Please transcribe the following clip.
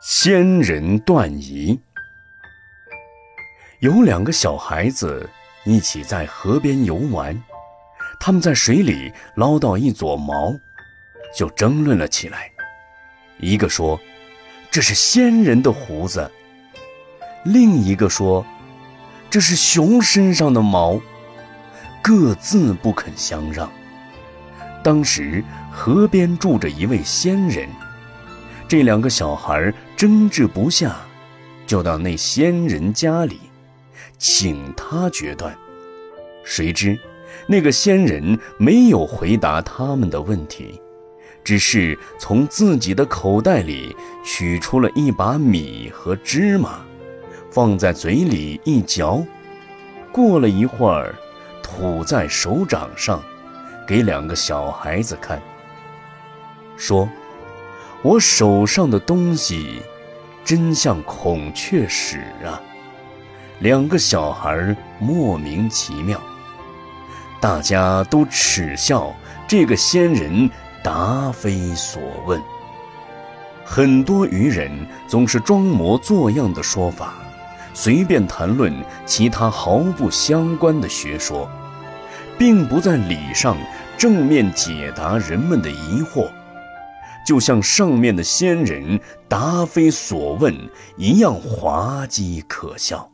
仙人断疑。有两个小孩子一起在河边游玩，他们在水里捞到一撮毛，就争论了起来。一个说：“这是仙人的胡子。”另一个说：“这是熊身上的毛。”各自不肯相让。当时河边住着一位仙人。这两个小孩争执不下，就到那仙人家里，请他决断。谁知那个仙人没有回答他们的问题，只是从自己的口袋里取出了一把米和芝麻，放在嘴里一嚼，过了一会儿，吐在手掌上，给两个小孩子看，说。我手上的东西，真像孔雀屎啊！两个小孩莫名其妙，大家都耻笑这个仙人答非所问。很多愚人总是装模作样的说法，随便谈论其他毫不相关的学说，并不在理上正面解答人们的疑惑。就像上面的仙人答非所问一样滑稽可笑。